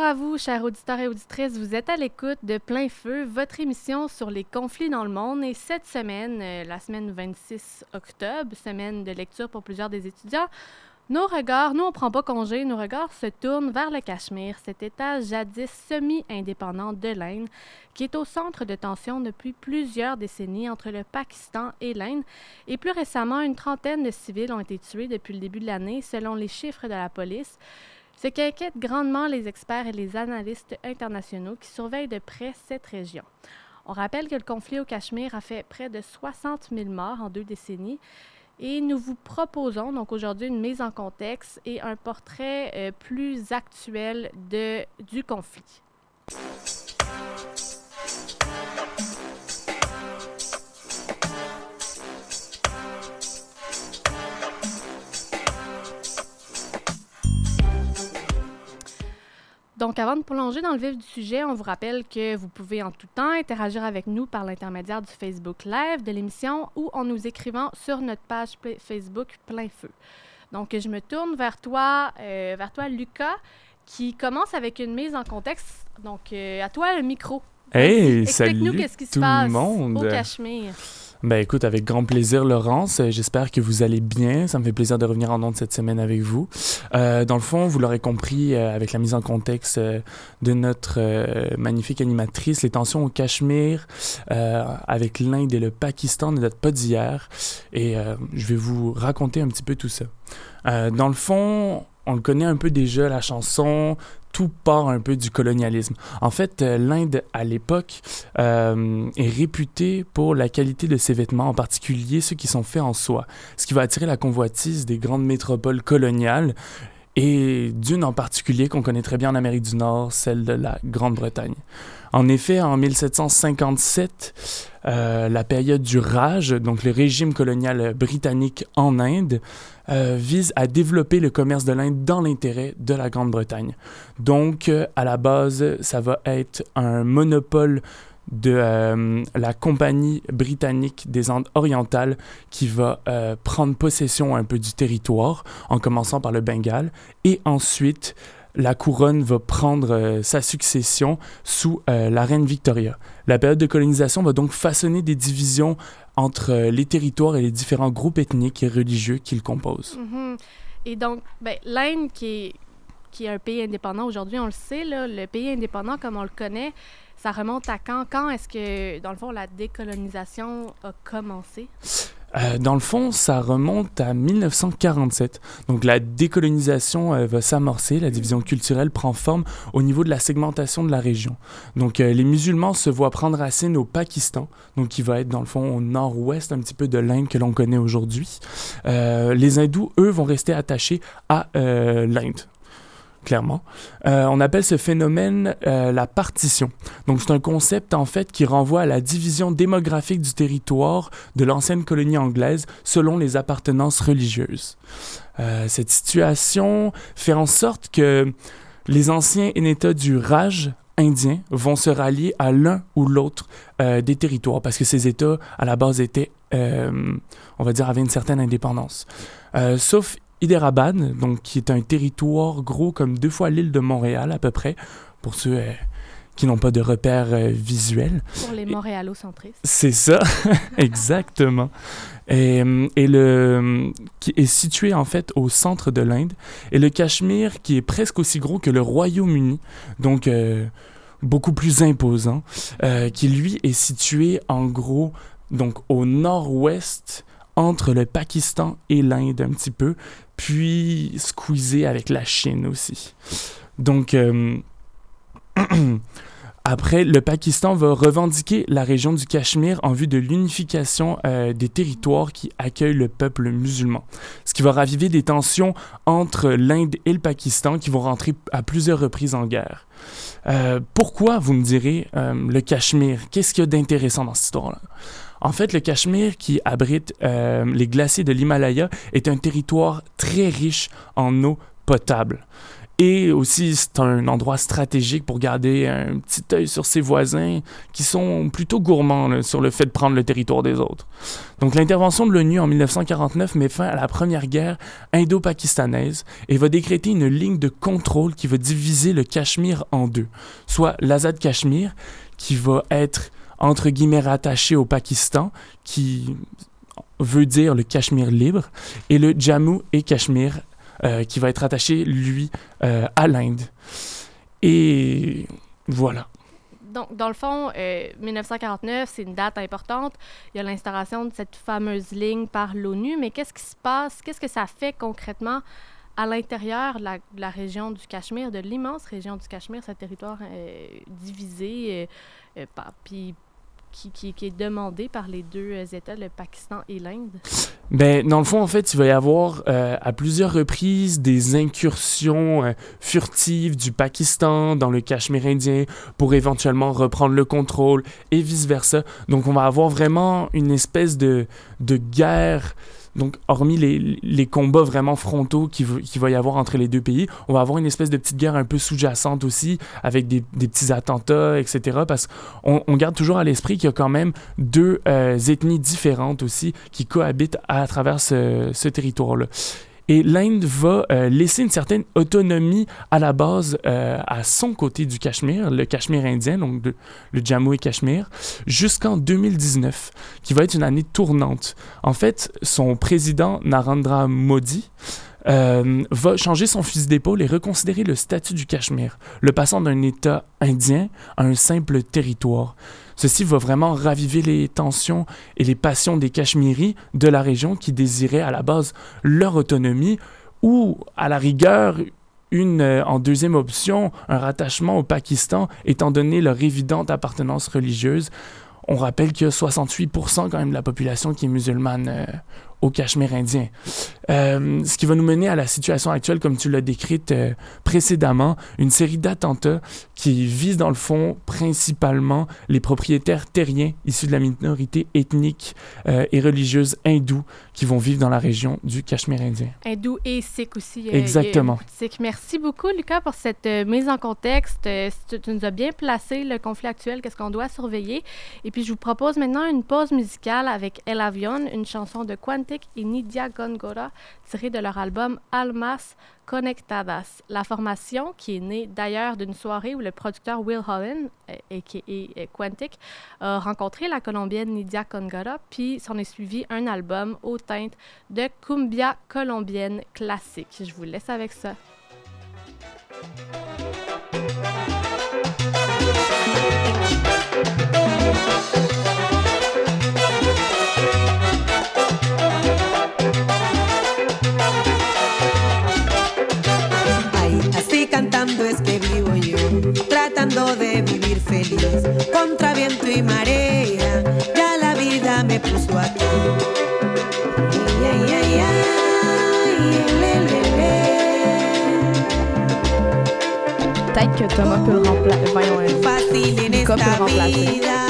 Bonjour à vous, chers auditeurs et auditrices. Vous êtes à l'écoute de Plein Feu, votre émission sur les conflits dans le monde. Et cette semaine, euh, la semaine 26 octobre, semaine de lecture pour plusieurs des étudiants, nos regards, nous on prend pas congé, nos regards se tournent vers le Cachemire, cet État jadis semi-indépendant de l'Inde, qui est au centre de tensions depuis plusieurs décennies entre le Pakistan et l'Inde. Et plus récemment, une trentaine de civils ont été tués depuis le début de l'année, selon les chiffres de la police. Ce qui inquiète grandement les experts et les analystes internationaux qui surveillent de près cette région. On rappelle que le conflit au Cachemire a fait près de 60 000 morts en deux décennies et nous vous proposons donc aujourd'hui une mise en contexte et un portrait euh, plus actuel du conflit. Donc, avant de plonger dans le vif du sujet, on vous rappelle que vous pouvez en tout temps interagir avec nous par l'intermédiaire du Facebook Live de l'émission ou en nous écrivant sur notre page Facebook Plein Feu. Donc, je me tourne vers toi, euh, vers toi, Lucas, qui commence avec une mise en contexte. Donc, euh, à toi le micro. Hey, salut Explique-nous qu'est-ce qui se passe monde. au Cachemire. Ben écoute, avec grand plaisir, Laurence. Euh, J'espère que vous allez bien. Ça me fait plaisir de revenir en ondes cette semaine avec vous. Euh, dans le fond, vous l'aurez compris euh, avec la mise en contexte de notre magnifique animatrice, les tensions au Cachemire avec l'Inde et le Pakistan ne datent pas d'hier. Et je vais vous raconter un petit peu tout ça. Dans le fond, on le connaît un peu déjà, la chanson. Tout part un peu du colonialisme. En fait, euh, l'Inde, à l'époque, euh, est réputée pour la qualité de ses vêtements, en particulier ceux qui sont faits en soie, ce qui va attirer la convoitise des grandes métropoles coloniales, et d'une en particulier qu'on connaît très bien en Amérique du Nord, celle de la Grande-Bretagne. En effet, en 1757, euh, la période du Raj, donc le régime colonial britannique en Inde, euh, vise à développer le commerce de l'Inde dans l'intérêt de la Grande-Bretagne. Donc, euh, à la base, ça va être un monopole de la compagnie britannique des Andes orientales qui va prendre possession un peu du territoire, en commençant par le Bengale, et ensuite la couronne va prendre euh, sa succession sous euh, la reine Victoria. La période de colonisation va donc façonner des divisions entre euh, les territoires et les différents groupes ethniques et religieux qui le composent. Mhm. Et donc, ben, l'Inde, qui est, un pays indépendant aujourd'hui, on le sait, le pays indépendant comme on le connaît, ça remonte à quand? Quand est-ce que, dans le fond, la décolonisation a commencé? Euh, dans le fond, ça remonte à 1947. Donc la décolonisation euh, va s'amorcer, la division culturelle prend forme au niveau de la segmentation de la région. Donc euh, les musulmans se voient prendre racine au Pakistan, donc qui va être dans le fond au nord-ouest un petit peu de l'Inde que l'on connaît aujourd'hui. Les hindous, eux, vont rester attachés à l'Inde. Clairement. Euh, on appelle ce phénomène euh, la partition. Donc, c'est un concept, en fait, qui renvoie à la division démographique du territoire de l'ancienne colonie anglaise selon les appartenances religieuses. Euh, cette situation fait en sorte que les anciens États du Raj indien vont se rallier à l'un ou l'autre des territoires parce que ces États, à la base, étaient, on va dire, avaient une certaine indépendance. Sauf Hyderabad, donc qui est un territoire gros comme deux fois l'île de Montréal à peu près, pour ceux euh, qui n'ont pas de repères euh, visuels. Pour les montréalocentristes. C'est ça, exactement. Et, euh, et le qui est situé en fait au centre de l'Inde et le Cachemire qui est presque aussi gros que le Royaume-Uni, donc euh, beaucoup plus imposant, qui lui est situé en gros donc au nord-ouest entre le Pakistan et l'Inde un petit peu, puis squeezé avec la Chine aussi. Donc euh, Après, le Pakistan va revendiquer la région du Cachemire en vue de l'unification euh, des territoires qui accueillent le peuple musulman. Ce qui va raviver des tensions entre l'Inde et le Pakistan qui vont rentrer à plusieurs reprises en guerre. Euh, pourquoi, vous me direz, le Cachemire? Qu'est-ce qu'il y a d'intéressant dans cette histoire-là? En fait, le Cachemire, qui abrite euh, les glaciers de l'Himalaya, est un territoire très riche en eau potable. Et aussi, c'est un endroit stratégique pour garder un petit œil sur ses voisins qui sont plutôt gourmands sur le fait de prendre le territoire des autres. Donc l'intervention de l'ONU en 1949 met fin à la première guerre indo-pakistanaise et va décréter une ligne de contrôle qui va diviser le Cachemire en deux, soit l'Azad Cachemire, qui va être entre guillemets rattaché au Pakistan, qui veut dire le Cachemire libre, et le Jammu et Cachemire euh, qui va être attaché, lui, euh, à l'Inde. Et voilà. Donc, dans le fond, 1949, euh, c'est une date importante. Il y a l'instauration de cette fameuse ligne par l'ONU, mais qu'est-ce qui se passe? Qu'est-ce que ça fait concrètement à l'intérieur de la, région du Cachemire, de l'immense région du Cachemire, ce territoire divisé, puis qui, est demandé par les deux euh, États, le Pakistan et l'Inde? Ben, dans le fond, en fait, il va y avoir euh, à plusieurs reprises des incursions euh, furtives du Pakistan dans le Cachemire indien pour éventuellement reprendre le contrôle et vice-versa. Donc, on va avoir vraiment une espèce de, de guerre donc, hormis les, combats vraiment frontaux qu'il va y avoir entre les deux pays, on va avoir une espèce de petite guerre un peu sous-jacente aussi, avec des, petits attentats, etc. Parce qu'on on garde toujours à l'esprit qu'il y a quand même deux euh, ethnies différentes aussi qui cohabitent à, travers ce territoire-là. Et l'Inde va euh, laisser une certaine autonomie à la base euh, à son côté du Cachemire, le Cachemire indien, donc le Jammu et Cachemire, jusqu'en 2019, qui va être une année tournante. En fait, son président Narendra Modi euh, va changer son fusil d'épaule et reconsidérer le statut du Cachemire, le passant d'un État indien à un simple territoire. Ceci va vraiment raviver les tensions et les passions des Cachemiris de la région qui désiraient à la base leur autonomie ou, à la rigueur, une, euh, en deuxième option, un rattachement au Pakistan, étant donné leur évidente appartenance religieuse. On rappelle qu'il y a 68% quand même de la population qui est musulmane euh, au Cachemire indien. Euh, ce qui va nous mener à la situation actuelle, comme tu l'as décrite euh, précédemment, une série d'attentats qui visent dans le fond principalement les propriétaires terriens issus de la minorité ethnique euh, et religieuse hindoue qui vont vivre dans la région du Cachemire indien. Hindou et sikh aussi. Exactement. Merci beaucoup, Lucas, pour cette mise en contexte. tu nous as bien placé le conflit actuel, qu'est-ce qu'on doit surveiller? Et puis, je vous propose maintenant une pause musicale avec El Avion, une chanson de Et Nidia Gongora, tiré de leur album Almas Conectadas. La formation, qui est née d'ailleurs d'une soirée où le producteur Will Holland, a.k.a. Euh, euh, Quantic, a rencontré la Colombienne Nidia Gongora, puis s'en est suivi un album aux teintes de cumbia colombienne classique. Je vous laisse avec ça. Feliz. Contra viento y marea, ya la vida me puso aquí. Peut-être que Thomas peut le remplacer. Voyons, Fácil en esta vida.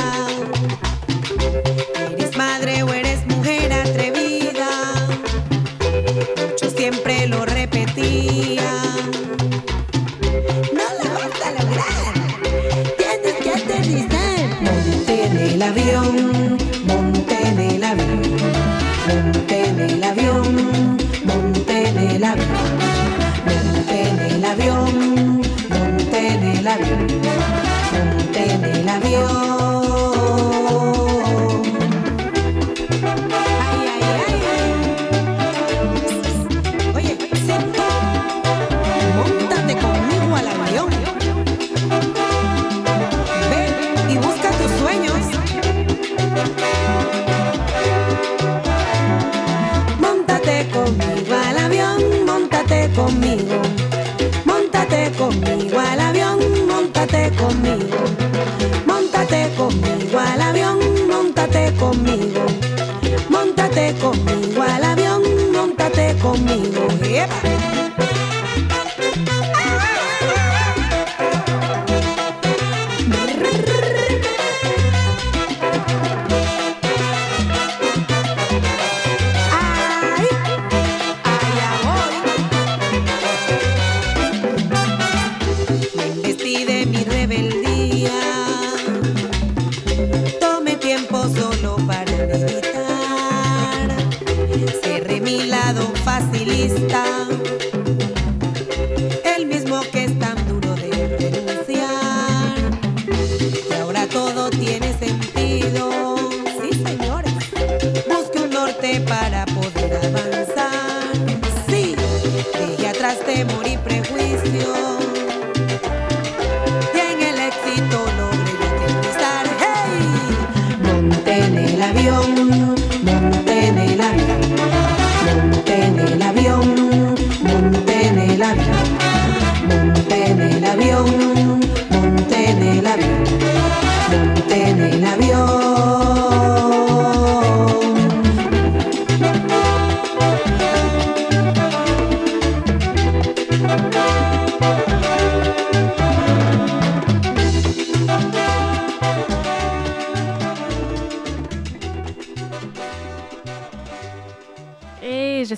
conmigo al avión, montate conmigo. Monte en el avión, monte en el avión,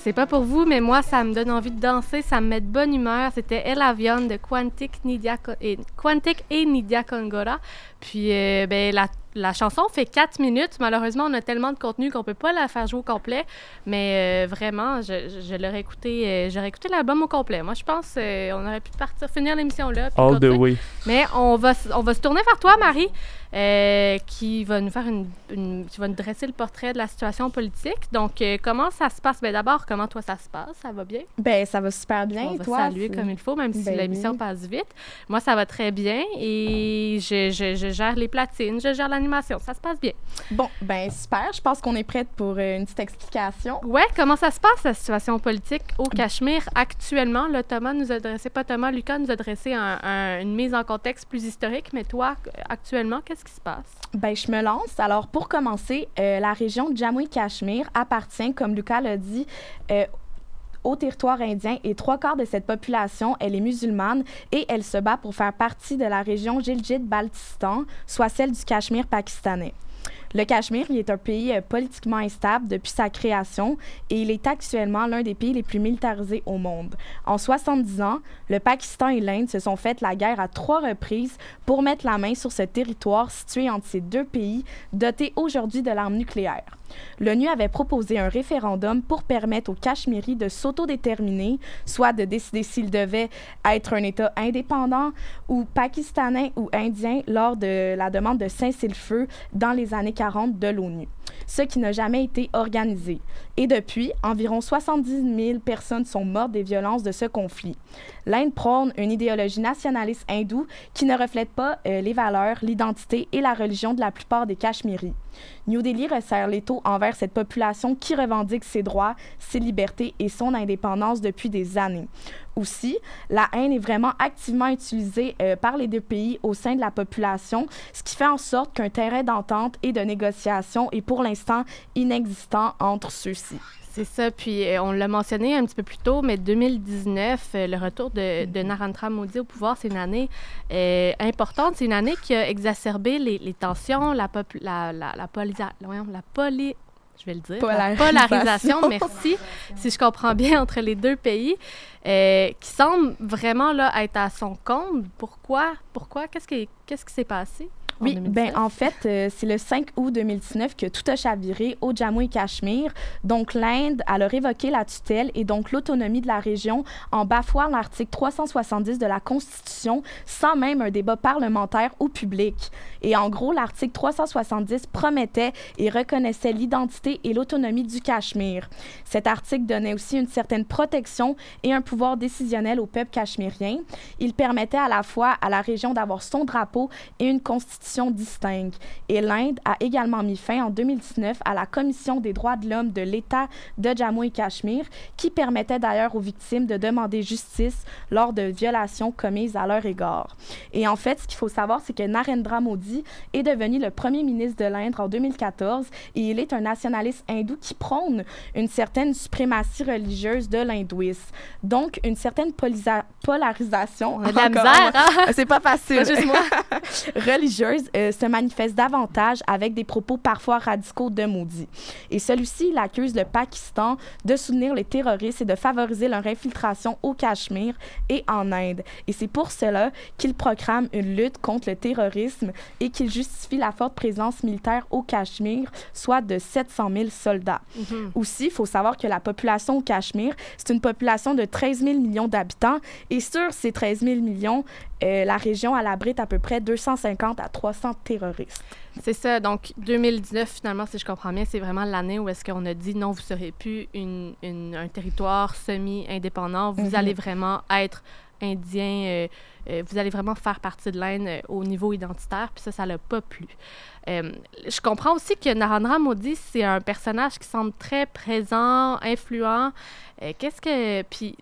sais pas pour vous, mais moi, ça me donne envie de danser, ça me met de bonne humeur. C'était El Avion de Quantic, Nidia et, Quantic et Nidia Kongora. Puis, euh, ben, la, la chanson fait 4 minutes. Malheureusement, on a tellement de contenu qu'on peut pas la faire jouer au complet. Mais euh, vraiment, je, je, l'aurais écouté, euh, j'aurais écouté l'album au complet. Moi, je pense qu'on aurait pu partir, finir l'émission là. All the way. Mais on va, on va se tourner vers toi, Marie, euh, qui va nous faire une, une- qui va nous dresser le portrait de la situation politique. Donc, euh, comment ça se passe? Ben, d'abord, comment toi ça se passe? Ça va bien? Ben, ça va super bien. on va toi, saluer comme il faut, même si Ben l'émission oui. passe vite. Moi, ça va très bien et je, je- je gère les platines, je gère l'animation. Ça se passe bien. Bon, ben, super. Je pense qu'on est prête pour euh, une petite explication. Ouais, comment ça se passe, la situation politique au Cachemire actuellement? Là, Thomas nous a dressé, pas Thomas, Lucas nous a dressé un- un- une mise en contexte plus historique, mais toi, actuellement, qu'est-ce passe? Ben, je me lance. Alors, pour commencer, euh, la région de Jammu et Cachemire appartient, comme Lucas l'a dit, euh, au territoire indien et trois quarts de cette population, elle est musulmane et elle se bat pour faire partie de la région Gilgit-Baltistan, soit celle du Cachemire pakistanais. Le Cachemire est un pays euh, politiquement instable depuis sa création et il est actuellement l'un des pays les plus militarisés au monde. En 70 ans, le Pakistan et l'Inde se sont fait la guerre à trois reprises pour mettre la main sur ce territoire situé entre ces deux pays, doté aujourd'hui de l'arme nucléaire. L'ONU avait proposé un référendum pour permettre aux Cachemiris de s'autodéterminer, soit de décider s'ils devaient être un État indépendant ou pakistanais ou indien lors de la demande de cessez-le-feu dans les années 40 de l'ONU, ce qui n'a jamais été organisé. Et depuis, environ 70 000 personnes sont mortes des violences de ce conflit. L'Inde prône une idéologie nationaliste hindoue qui ne reflète pas euh, les valeurs, l'identité et la religion de la plupart des Cachemiris. New Delhi resserre l'étau envers cette population qui revendique ses droits, ses libertés et son indépendance depuis des années. Aussi, la haine est vraiment activement utilisée euh, par les deux pays au sein de la population, ce qui fait en sorte qu'un terrain d'entente et de négociation est pour l'instant inexistant entre ceux-ci. C'est ça, puis euh, on l'a mentionné un petit peu plus tôt, mais 2019, euh, le retour de, de Narendra Modi au pouvoir, c'est une année euh, importante. C'est une année qui a exacerbé les, les tensions, la, la, la, la, polisa- voyons, la poly- je vais le dire, la Polarisation. polarisation, merci, si je comprends bien, entre les deux pays, euh, qui semble vraiment là, être à son compte. Pourquoi? Pourquoi? Qu'est-ce qui qu'est-ce qui s'est passé? En Oui, 2019? ben en fait, euh, c'est le 5 août 2019 que tout a chaviré au Jammu et Cachemire. Donc l'Inde, a révoqué la tutelle et donc l'autonomie de la région en bafouant l'article 370 de la Constitution sans même un débat parlementaire ou public. Et en gros, l'article 370 promettait et reconnaissait l'identité et l'autonomie du Cachemire. Cet article donnait aussi une certaine protection et un pouvoir décisionnel au peuple cachemérien. Il permettait à la fois à la région d'avoir son drapeau et une constitution distincte. Et l'Inde a également mis fin en 2019 à la Commission des droits de l'homme de l'État de Jammu et Cachemire, qui permettait d'ailleurs aux victimes de demander justice lors de violations commises à leur égard. Et en fait, ce qu'il faut savoir, c'est que Narendra Modi est devenu le premier ministre de l'Inde en 2014 et il est un nationaliste hindou qui prône une certaine suprématie religieuse de l'hindouisme. Donc, une certaine polarisation. On a de la encore- misère, hein? C'est pas facile. Pas juste moi. religieuse Euh, se manifeste davantage avec des propos parfois radicaux de Modi. Et celui-ci, il accuse le Pakistan de soutenir les terroristes et de favoriser leur infiltration au Cachemire et en Inde. Et c'est pour cela qu'il proclame une lutte contre le terrorisme et qu'il justifie la forte présence militaire au Cachemire, soit de 700 000 soldats. Mhm. Aussi, il faut savoir que la population au Cachemire, c'est une population de 13 000 millions d'habitants. Et sur ces 13 000 millions, euh, la région elle abrite à peu près 250 à 300 terroristes. C'est ça. Donc, 2019, finalement, si je comprends bien, c'est vraiment l'année où est-ce qu'on a dit non, vous ne serez plus une, une- un territoire semi-indépendant. Vous Mhm. allez vraiment être indien. euh, euh, vous allez vraiment faire partie de l'Inde euh, au niveau identitaire. Puis ça, ça l'a pas plu. Je comprends aussi que Narendra Modi, c'est un personnage qui semble très présent, influent. Qu'est-ce que. Puis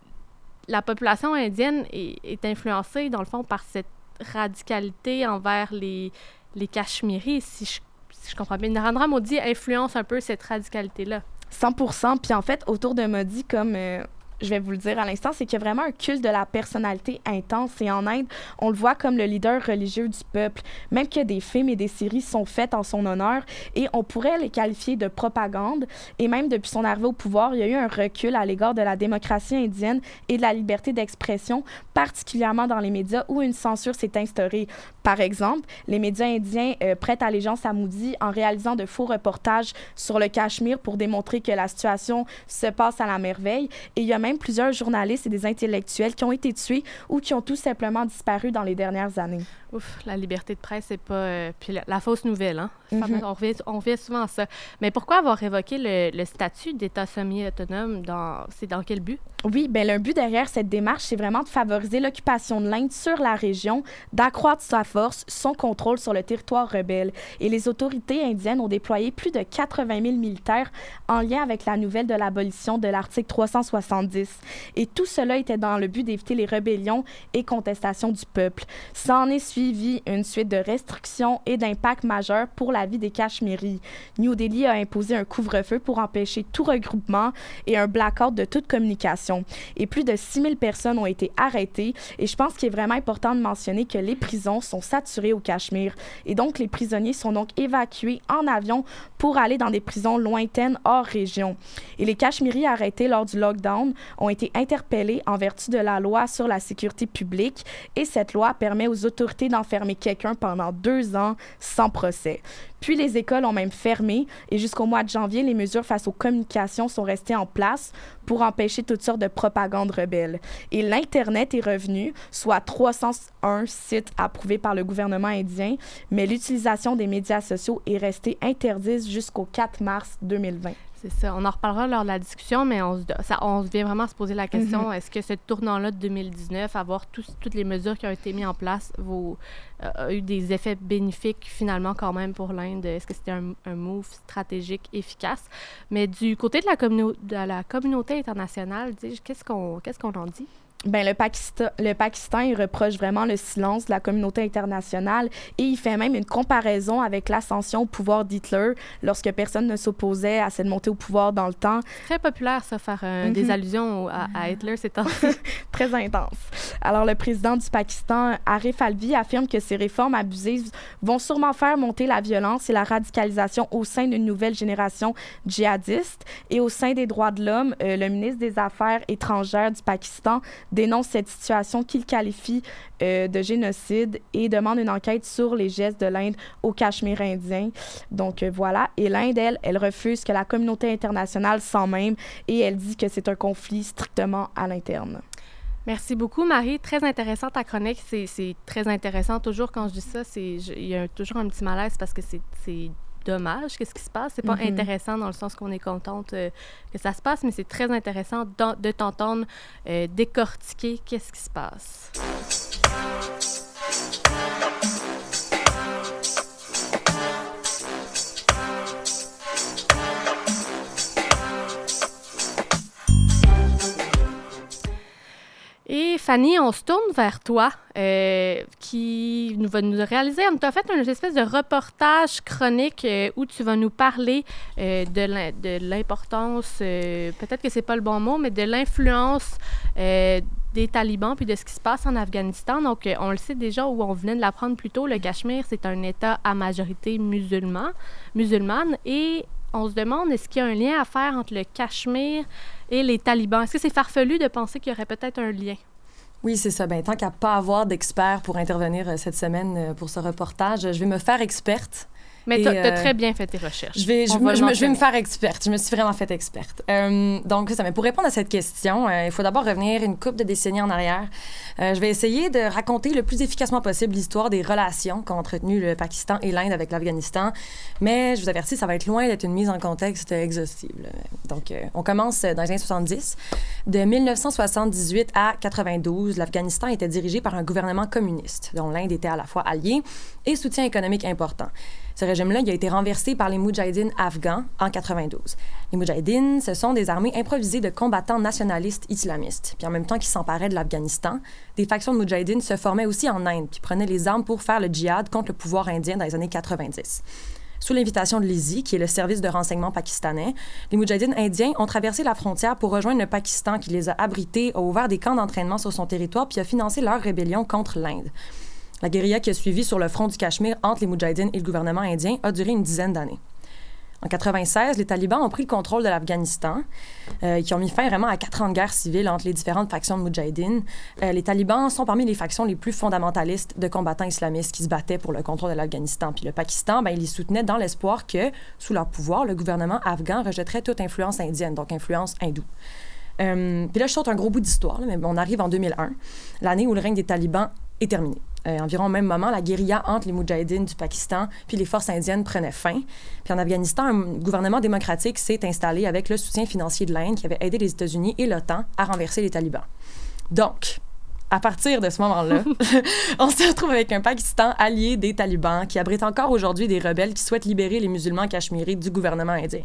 la population indienne est, est influencée, dans le fond, par cette radicalité envers les, les Cachemiris, si je, si je comprends bien. Narendra Modi influence un peu cette radicalité-là. 100% Puis en fait, autour de Modi, comme euh, je vais vous le dire à l'instant, c'est qu'il y a vraiment un culte de la personnalité intense. Et en Inde, on le voit comme le leader religieux du peuple. Même que des films et des séries sont faites en son honneur. Et on pourrait les qualifier de propagande. Et même depuis son arrivée au pouvoir, il y a eu un recul à l'égard de la démocratie indienne et de la liberté d'expression, particulièrement dans les médias où une censure s'est instaurée. Par exemple, les médias indiens euh, prêtent allégeance à Modi en réalisant de faux reportages sur le Cachemire pour démontrer que la situation se passe à la merveille. Et il y a plusieurs journalistes et des intellectuels qui ont été tués ou qui ont tout simplement disparu dans les dernières années. Ouf, la liberté de presse, c'est pas. euh, puis la, la fausse nouvelle, hein? Mhm. on, revient, on revient souvent à ça. Mais pourquoi avoir révoqué le, le statut d'État semi-autonome? Dans, c'est dans quel but? Oui, ben le but derrière cette démarche, c'est vraiment de favoriser l'occupation de l'Inde sur la région, d'accroître sa force, son contrôle sur le territoire rebelle. Et les autorités indiennes ont déployé plus de 80 000 militaires en lien avec la nouvelle de l'abolition de l'article 370. Et tout cela était dans le but d'éviter les rébellions et contestations du peuple. Ça en est suivi une suite de restrictions et d'impacts majeurs pour la vie des Cachemiris. New Delhi a imposé un couvre-feu pour empêcher tout regroupement et un blackout de toute communication. Et plus de 6 000 personnes ont été arrêtées. Et je pense qu'il est vraiment important de mentionner que les prisons sont saturées au Cachemire. Et donc, les prisonniers sont donc évacués en avion pour aller dans des prisons lointaines hors région. Et les Cachemiris arrêtés lors du lockdown ont été interpellés en vertu de la loi sur la sécurité publique. Et cette loi permet aux autorités d'enfermer quelqu'un pendant deux ans sans procès. Puis les écoles ont même fermé et jusqu'au mois de janvier, les mesures face aux communications sont restées en place pour empêcher toutes sortes de propagande rebelle. Et l'Internet est revenu, soit 301 sites approuvés par le gouvernement indien, mais l'utilisation des médias sociaux est restée interdite jusqu'au 4 mars 2020. C'est ça. On en reparlera lors de la discussion, mais on, se, ça, on vient vraiment se poser la question est-ce que ce tournant-là de 2019, avoir toutes les mesures qui ont été mises en place, vaut- euh, a eu des effets bénéfiques finalement quand même pour l'Inde? Est-ce que c'était un, un move stratégique efficace? Mais du côté de la, de la communauté internationale, qu'est-ce qu'on qu'est-ce qu'on en dit? Ben, le, Pakistan, le Pakistan, il reproche vraiment le silence de la communauté internationale et il fait même une comparaison avec l'ascension au pouvoir d'Hitler lorsque personne ne s'opposait à cette montée au pouvoir dans le temps. Très populaire, ça, faire euh, Mhm. des allusions au- à, à Hitler ces temps Très intense. Alors, le président du Pakistan, Arif Alvi, affirme que ces réformes abusives vont sûrement faire monter la violence et la radicalisation au sein d'une nouvelle génération djihadiste. Et au sein des droits de l'homme, euh, le ministre des Affaires étrangères du Pakistan dénonce cette situation qu'il qualifie euh, de génocide et demande une enquête sur les gestes de l'Inde au Cachemire indien. Donc euh, voilà. Et l'Inde, elle, elle refuse que la communauté internationale s'en même et elle dit que c'est un conflit strictement à l'interne. Merci beaucoup, Marie. Très intéressant ta chronique. C'est très intéressant. Toujours quand je dis ça, il y a toujours un petit malaise parce que c'est dommage qu'est-ce qui se passe. C'est pas Mhm. intéressant dans le sens qu'on est contente euh, que ça se passe, mais c'est très intéressant de t'entendre euh, décortiquer qu'est-ce qui se passe. Et Fanny, on se tourne vers toi, euh, qui va nous réaliser. On t'a fait une espèce de reportage chronique euh, où tu vas nous parler euh, de l'im- de l'importance, peut-être que c'est pas le bon mot, mais de l'influence des talibans puis de ce qui se passe en Afghanistan. Donc, on le sait déjà où on venait de l'apprendre plus tôt, le Cachemire, c'est un État à majorité musulman, musulmane. Et on se demande, est-ce qu'il y a un lien à faire entre le Cachemire et les talibans? Est-ce que c'est farfelu de penser qu'il y aurait peut-être un lien? Oui, c'est ça. Ben, tant qu'à pas avoir d'experts pour intervenir euh, cette semaine euh, pour ce reportage, je vais me faire experte mais tu as, euh, très bien fait tes recherches. Je vais, je, On va je le me- je vais me mentionner. faire experte. Je me suis vraiment faite experte. Euh, donc, ça, mais pour répondre à cette question, euh, il faut d'abord revenir une couple de décennies en arrière. Euh, je vais essayer de raconter le plus efficacement possible l'histoire des relations qu'ont entretenues le Pakistan et l'Inde avec l'Afghanistan. Mais je vous avertis, ça va être loin d'être une mise en contexte exhaustive. Donc, on commence dans les années 70. De 1978 à 92, l'Afghanistan était dirigé par un gouvernement communiste, dont l'Inde était à la fois alliée et soutien économique important. Ce régime-là, a été renversé par les Moudjahidines afghans en 92. Les Moudjahidines, ce sont des armées improvisées de combattants nationalistes islamistes. Puis en même temps qu'ils s'emparaient de l'Afghanistan, des factions de Moudjahidines se formaient aussi en Inde, puis prenaient les armes pour faire le djihad contre le pouvoir indien dans les années 90. Sous l'invitation de l'ISI, qui est le service de renseignement pakistanais, les Moudjahidines indiens ont traversé la frontière pour rejoindre le Pakistan qui les a abrités, a ouvert des camps d'entraînement sur son territoire puis a financé leur rébellion contre l'Inde. La guérilla qui a suivi sur le front du Cachemire entre les Moudjahidines et le gouvernement indien a duré une dizaine d'années. En 96, les talibans ont pris le contrôle de l'Afghanistan, euh, qui ont mis fin vraiment à quatre ans de guerre civile entre les différentes factions de Moudjahidines. Euh, les talibans sont parmi les factions les plus fondamentalistes de combattants islamistes qui se battaient pour le contrôle de l'Afghanistan. Puis le Pakistan, ben, il les soutenait dans l'espoir que, sous leur pouvoir, le gouvernement afghan rejetterait toute influence indienne, donc influence hindoue. Euh, puis là, je saute un gros bout d'histoire, mais on arrive en 2001, l'année où le règne des talibans est terminé. Euh, environ au même moment, la guérilla entre les Moudjahidines du Pakistan puis les forces indiennes prenait fin. Puis en Afghanistan, un gouvernement démocratique s'est installé avec le soutien financier de l'Inde qui avait aidé les États-Unis et l'OTAN à renverser les talibans. Donc, à partir de ce moment-là, on se retrouve avec un Pakistan allié des talibans qui abrite encore aujourd'hui des rebelles qui souhaitent libérer les musulmans cachemiris du gouvernement indien.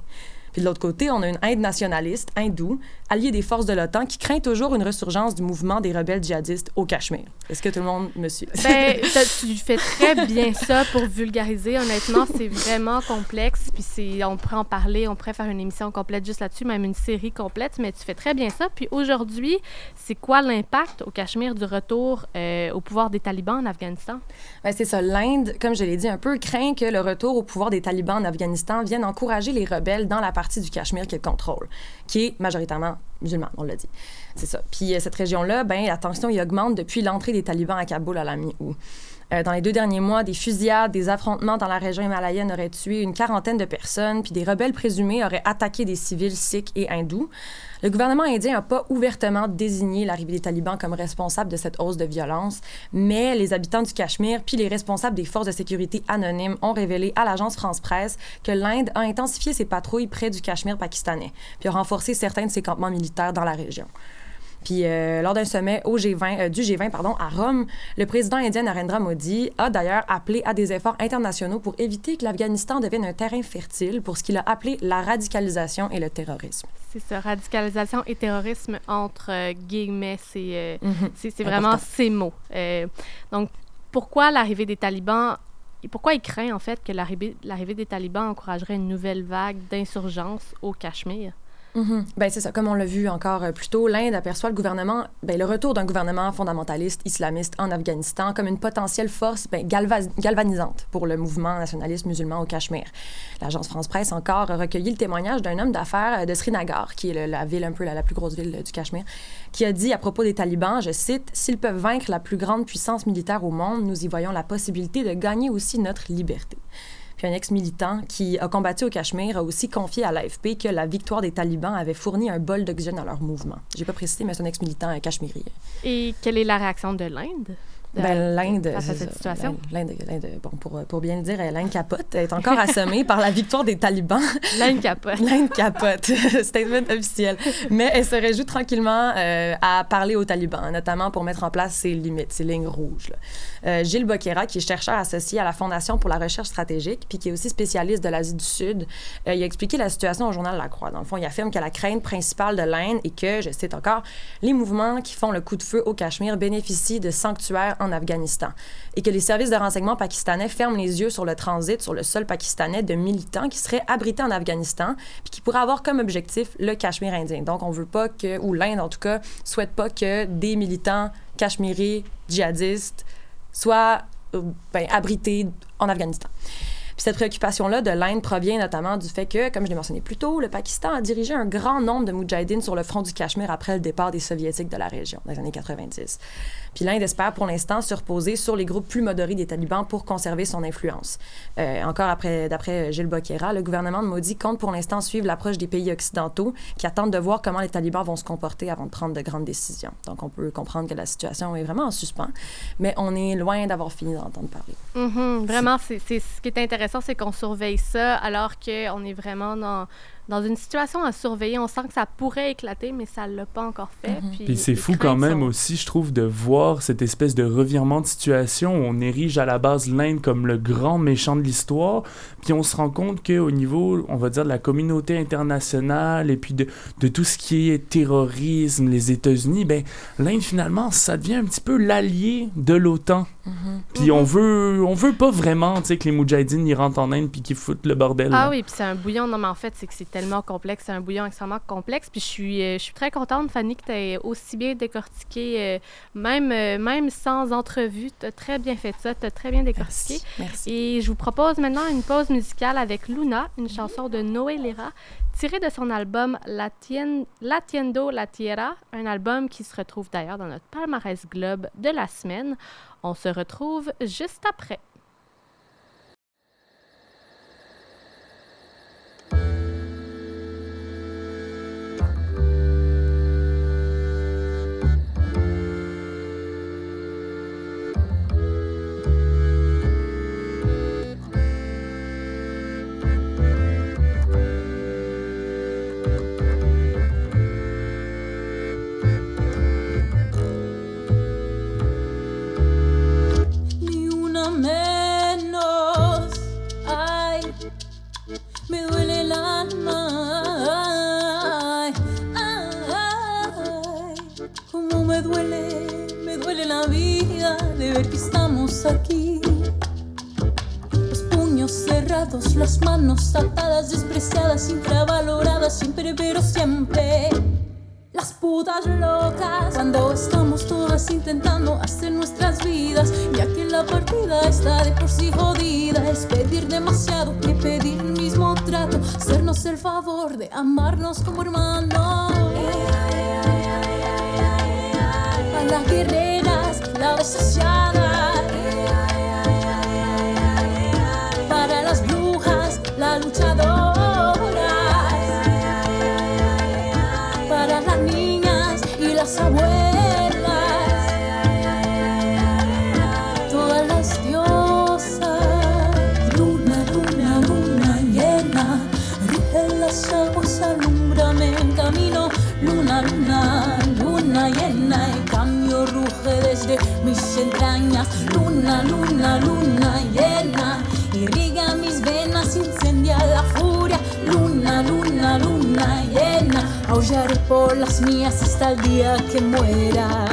Puis de l'autre côté, on a une Inde nationaliste, hindoue, alliée des forces de l'OTAN, qui craint toujours une ressurgence du mouvement des rebelles djihadistes au Cachemire. Est-ce que tout le monde me suit? Ben, tu fais très bien ça pour vulgariser. Honnêtement, c'est vraiment complexe. Puis c'est, on pourrait en parler, on pourrait faire une émission complète juste là-dessus, même une série complète. Mais tu fais très bien ça. Puis aujourd'hui, c'est quoi l'impact au Cachemire du retour euh, au pouvoir des talibans en Afghanistan? Ben, c'est ça. L'Inde, comme je l'ai dit un peu, craint que le retour au pouvoir des talibans en Afghanistan vienne encourager les rebelles dans la partie du Cachemire qu'elle contrôle, qui est majoritairement musulmane, on l'a dit. C'est ça. Puis euh, cette région-là, ben, la tension y augmente depuis l'entrée des talibans à Kaboul à la mi-août. Euh, dans les deux derniers mois, des fusillades, des affrontements dans la région himalayenne auraient tué une quarantaine de personnes, puis des rebelles présumés auraient attaqué des civils sikhs et hindous. Le gouvernement indien n'a pas ouvertement désigné l'arrivée des talibans comme responsable de cette hausse de violence, mais les habitants du Cachemire puis les responsables des forces de sécurité anonymes ont révélé à l'agence France-Presse que l'Inde a intensifié ses patrouilles près du Cachemire pakistanais, puis a renforcé certains de ses campements militaires dans la région. Puis euh, lors d'un sommet au G20, euh, du G20 pardon, à Rome, le président indien Narendra Modi a d'ailleurs appelé à des efforts internationaux pour éviter que l'Afghanistan devienne un terrain fertile pour ce qu'il a appelé la radicalisation et le terrorisme. C'est ça, radicalisation et terrorisme entre euh, guillemets, c'est, c'est, c'est vraiment ces mots. Donc, pourquoi l'arrivée des talibans et pourquoi il craint en fait que l'arrivée, l'arrivée des talibans encouragerait une nouvelle vague d'insurgence au Cachemire? Mhm. Ben, c'est ça. Comme on l'a vu encore euh, plus tôt, l'Inde aperçoit le gouvernement, ben, le retour d'un gouvernement fondamentaliste islamiste en Afghanistan comme une potentielle force ben, galva- galvanisante pour le mouvement nationaliste musulman au Cachemire. L'agence France-Presse encore recueilli le témoignage d'un homme d'affaires euh, de Srinagar, qui est la ville un peu la, la plus grosse ville du Cachemire, qui a dit à propos des talibans, je cite, S'ils peuvent vaincre la plus grande puissance militaire au monde, nous y voyons la possibilité de gagner aussi notre liberté. Un ex-militant qui a combattu au Cachemire a aussi confié à l'AFP que la victoire des talibans avait fourni un bol d'oxygène à leur mouvement. J'ai pas précisé, mais c'est un ex-militant cachemiri. Et quelle est la réaction de l'Inde? Ben, L'Inde, face à c'est cette ça, situation? l'Inde, l'Inde, bon, pour, pour bien le dire, euh, l'Inde capote. Est encore assommée par la victoire des talibans. L'Inde capote. L'Inde capote, statement officiel. Mais elle se réjouit tranquillement euh, à parler aux talibans, notamment pour mettre en place ses limites, ses lignes rouges. Euh, Gilles Boquera, qui est chercheur associé à la Fondation pour la recherche stratégique, puis qui est aussi spécialiste de l'Asie du Sud, euh, il a expliqué la situation au journal La Croix. Dans le fond, il affirme que la crainte principale de l'Inde est que, je cite encore, les mouvements qui font le coup de feu au Cachemire bénéficient de sanctuaires en Afghanistan et que les services de renseignement pakistanais ferment les yeux sur le transit sur le sol pakistanais de militants qui seraient abrités en Afghanistan puis qui pourraient avoir comme objectif le Cachemire indien. Donc, on veut pas que, ou l'Inde en tout cas, souhaite pas que des militants cachemiris, djihadistes, soient euh, ben, abrités en Afghanistan. Puis cette préoccupation-là de l'Inde provient notamment du fait que, comme je l'ai mentionné plus tôt, le Pakistan a dirigé un grand nombre de Moudjahidines sur le front du Cachemire après le départ des Soviétiques de la région dans les années 90. Puis l'Inde espère pour l'instant se reposer sur les groupes plus modérés des talibans pour conserver son influence. Euh, encore après, d'après Gilles Bokera, le gouvernement de Modi compte pour l'instant suivre l'approche des pays occidentaux qui attendent de voir comment les talibans vont se comporter avant de prendre de grandes décisions. Donc on peut comprendre que la situation est vraiment en suspens, mais on est loin d'avoir fini d'entendre parler. Mhm, vraiment, c'est c'est- ce qui est intéressant, c'est qu'on surveille ça alors qu'on est vraiment dans, dans une situation à surveiller. On sent que ça pourrait éclater, mais ça ne l'a pas encore fait. Mhm. Puis, Puis c'est fou quand même sont- aussi, je trouve, de voir cette espèce de revirement de situation où on érige à la base l'Inde comme le grand méchant de l'histoire, puis on se rend compte qu'au niveau, on va dire, de la communauté internationale et puis de, de tout ce qui est terrorisme, les États-Unis, ben l'Inde finalement, ça devient un petit peu l'allié de l'OTAN. Mhm. Puis on veut on veut pas vraiment, tu sais, que les Moudjahidines y rentrent en Inde puis qu'ils foutent le bordel. Ah là. oui, puis c'est un bouillon. Non, mais en fait, c'est que c'est tellement complexe. C'est un bouillon extrêmement complexe. Puis je suis, euh, je suis très contente, Fanny, que tu aies aussi bien décortiqué, euh, même, euh, même sans entrevue. Tu as très bien fait ça. Tu as très bien décortiqué. Merci. Merci. Et je vous propose maintenant une pause musicale avec Luna, une chanson de Noé Lera, tirée de son album La, Tien- La Tiendo La Tierra, un album qui se retrouve d'ailleurs dans notre palmarès Globe de la semaine. On se retrouve juste après. Ver que estamos aquí. Los puños cerrados, las manos atadas, despreciadas, infravaloradas, siempre, pero siempre. Las putas locas Cuando estamos todas intentando hacer nuestras vidas Ya que la partida está de por sí jodida Es pedir demasiado que pedir el mismo trato Hacernos el favor de amarnos como hermanos A las guerreras, la desasiada Luna, luna, luna llena, irriga mis venas, incendia la furia. Luna, luna, luna llena, aullaré por las mías hasta el día que muera.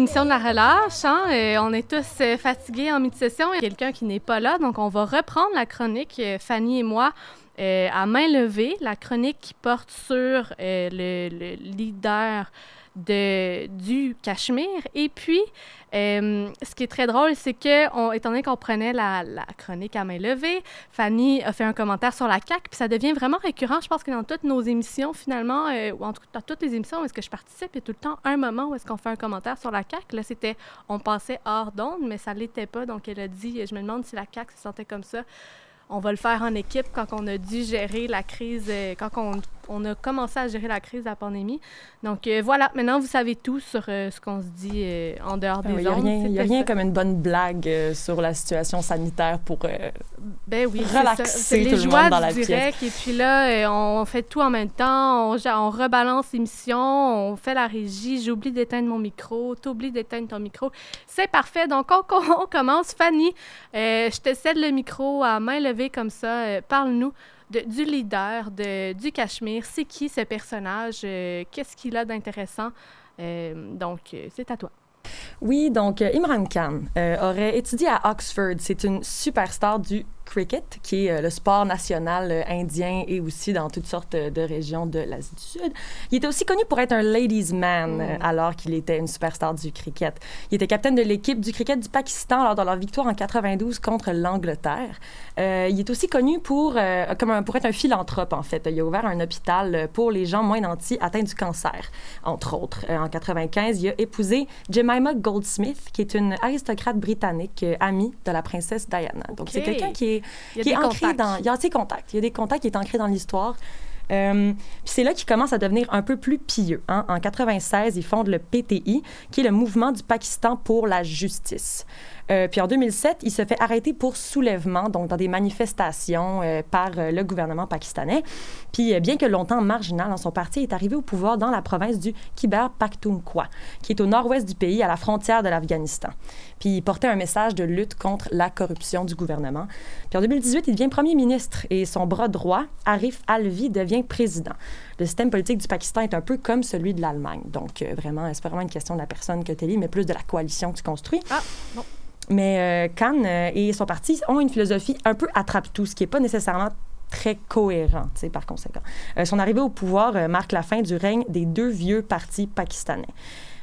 L'émission de la relâche. Hein? Euh, on est tous euh, fatigués en mi-session. Il y a quelqu'un qui n'est pas là, donc on va reprendre la chronique, euh, Fanny et moi, à main levée. La chronique qui porte sur le, le leader de, du Cachemire. Et puis, euh, ce qui est très drôle, c'est que, étant donné qu'on prenait la, chronique à main levée, Fanny a fait un commentaire sur la CAQ, puis ça devient vraiment récurrent. Je pense que dans toutes nos émissions, finalement, euh, ou en tout dans toutes les émissions où est-ce que je participe, il y a tout le temps un moment où est-ce qu'on fait un commentaire sur la CAQ. Là, c'était, on passait hors d'onde, mais ça l'était pas. Donc, elle a dit, je me demande si la CAQ se sentait comme ça. On va le faire en équipe quand on a dû gérer la crise, euh, quand on, on a commencé à gérer la crise de la pandémie. Donc euh, voilà, maintenant vous savez tout sur euh, ce qu'on se dit euh, en dehors des Il n'y a ondes. rien, y a C'était rien ça. comme une bonne blague sur la situation sanitaire pour. Ben oui, relaxer ça. Les tout le monde joies dans du la pièce. direct. Et puis là, on fait tout en même temps. On, rebalance l'émission, on fait la régie. J'oublie d'éteindre mon micro. T'oublies d'éteindre ton micro. C'est parfait. Donc, on, on commence. Fanny, je te cède le micro à main levée comme ça. Parle-nous du leader de, du Cachemire. C'est qui ce personnage? Euh, Qu'est-ce qu'il a d'intéressant? Euh, donc, euh, c'est à toi. Oui, donc Imran Khan aurait étudié à Oxford. C'est une superstar du cricket, qui est euh, le sport national euh, indien et aussi dans toutes sortes euh, de régions de l'Asie du Sud. Il était aussi connu pour être un ladies man euh, alors qu'il était une superstar du cricket. Il était capitaine de l'équipe du cricket du Pakistan lors de leur victoire en 92 contre l'Angleterre. Euh, il est aussi connu pour, euh, comme un- pour être un philanthrope, en fait. Il a ouvert un hôpital pour les gens moins nantis atteints du cancer, entre autres. Euh, en 95, il a épousé Jemima Goldsmith, qui est une aristocrate britannique, amie de la princesse Diana. Donc, c'est quelqu'un qui est, Il y a qui est des ancré contacts. dans... Il y a ses contacts. Il y a des contacts qui est ancré dans l'histoire. Euh, puis c'est là qu'il commence à devenir un peu plus pieux. hein. En 96, il fonde le PTI, qui est le mouvement du Pakistan pour la justice. Euh, puis en 2007, il se fait arrêter pour soulèvement, donc dans des manifestations euh, par le gouvernement pakistanais. Puis bien que longtemps marginal, hein, son parti est arrivé au pouvoir dans la province du Khyber Pakhtunkhwa, qui est au nord-ouest du pays, à la frontière de l'Afghanistan. Puis il portait un message de lutte contre la corruption du gouvernement. Puis en 2018, il devient premier ministre et son bras droit, Arif Alvi, devient président. Le système politique du Pakistan est un peu comme celui de l'Allemagne. Donc euh, vraiment, c'est pas vraiment une question de la personne que tu élis, mais plus de la coalition que tu construis. Ah, bon. Mais euh, Khan euh, et son parti ont une philosophie un peu attrape-tout, ce qui n'est pas nécessairement très cohérent, tu sais, par conséquent. Euh, son arrivée au pouvoir euh, marque la fin du règne des deux vieux partis pakistanais.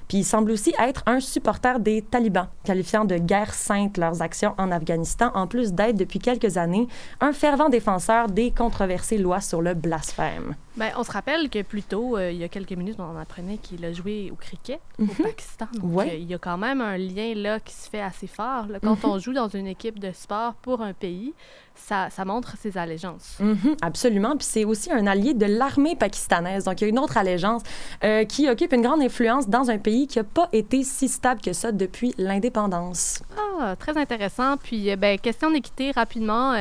Puis il semble aussi être un supporter des talibans, qualifiant de guerre sainte leurs actions en Afghanistan, en plus d'être depuis quelques années un fervent défenseur des controversées lois sur le blasphème. Ben, on se rappelle que plus tôt, euh, il y a quelques minutes, on apprenait qu'il a joué au cricket au Mhm. Pakistan. Donc, Ouais. euh, il y a quand même un lien là qui se fait assez fort. là. Quand Mhm. on joue dans une équipe de sport pour un pays, ça, ça montre ses allégeances. Mhm, absolument. Puis c'est aussi un allié de l'armée pakistanaise. Donc il y a une autre allégeance euh, qui occupe une grande influence dans un pays qui n'a pas été si stable que ça depuis l'indépendance. Ah, très intéressant. Puis, ben, question d'équité, rapidement.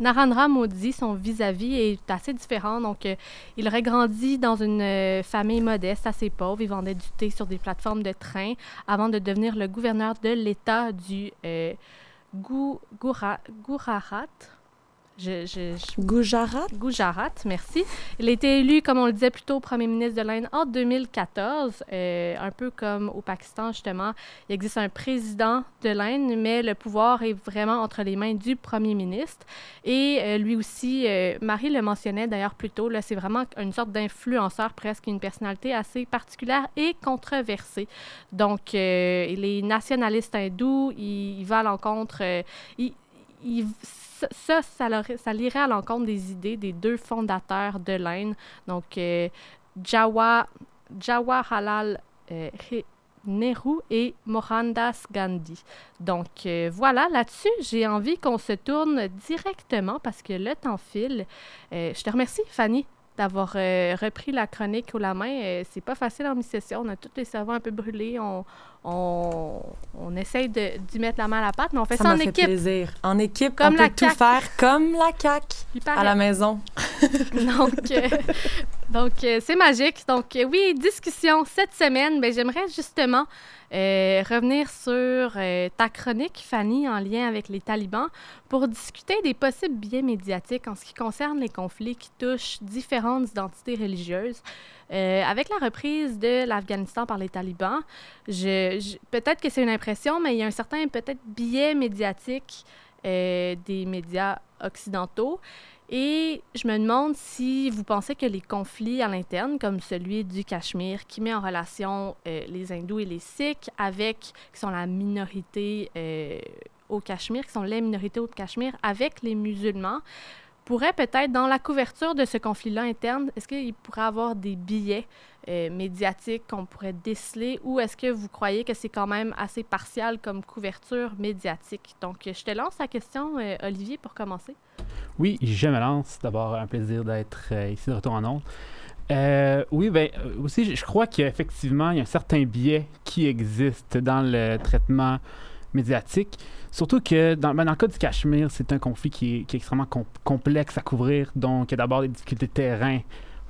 Narendra Modi, son vis-à-vis est assez différent. Donc, euh, il aurait grandi dans une euh, famille modeste, assez pauvre. Il vendait du thé sur des plateformes de train avant de devenir le gouverneur de l'État du euh, Gou- Goura- Gujarat. Je, je- je- Gujarat? Gujarat, merci. Il a été élu, comme on le disait plus tôt, premier ministre de l'Inde en 2014, euh, un peu comme au Pakistan, justement. Il existe un président de l'Inde, mais le pouvoir est vraiment entre les mains du premier ministre. Et euh, lui aussi, euh, Marie le mentionnait d'ailleurs plus tôt, là, c'est vraiment une sorte d'influenceur, presque une personnalité assez particulière et controversée. Donc, euh, les nationalistes hindous, il, il va à l'encontre... il- il- ça, ça, lirait à l'encontre des idées des deux fondateurs de l'Inde, donc euh, Jawa, Jawaharlal euh, Nehru et Mohandas Gandhi. Donc euh, voilà, là-dessus, j'ai envie qu'on se tourne directement parce que le temps file. Je te remercie, Fanny, d'avoir euh, repris la chronique au la main. Euh, c'est pas facile en mi-session. On a tous les cerveaux un peu brûlés. On, on, on essaye de- d'y mettre la main à la pâte, mais on fait ça, Ça en fait équipe. plaisir. En équipe, Comme on la peut tout CAQ. faire comme la CAQ à la maison. donc, euh, donc euh, c'est magique. Donc, oui, discussion cette semaine. Ben, J'aimerais justement euh, revenir sur euh, ta chronique, Fanny, en lien avec les talibans, pour discuter des possibles biais médiatiques en ce qui concerne les conflits qui touchent différentes identités religieuses. Euh, avec la reprise de l'Afghanistan par les talibans, peut-être que c'est une impression, mais il y a un certain peut-être biais médiatique des médias occidentaux. Et je me demande si vous pensez que les conflits à l'interne, comme celui du Cachemire, qui met en relation euh, les hindous et les sikhs, avec, qui sont la minorité euh, au Cachemire, qui sont les minorités au Cachemire, avec les musulmans, pourrait peut-être, dans la couverture de ce conflit-là interne, est-ce qu'il pourrait avoir des billets euh, médiatiques qu'on pourrait déceler ou est-ce que vous croyez que c'est quand même assez partial comme couverture médiatique? Donc, je te lance la question, euh, Olivier, pour commencer. Oui, je me lance. D'abord, un plaisir d'être euh, ici de retour en ondes. Euh, oui, ben aussi, je- crois qu'effectivement, il y a un certain biais qui existe dans le traitement médiatique. Surtout que dans, ben, dans le cas du Cachemire, c'est un conflit qui est, extrêmement com- complexe à couvrir. Donc, il y a d'abord des difficultés de terrain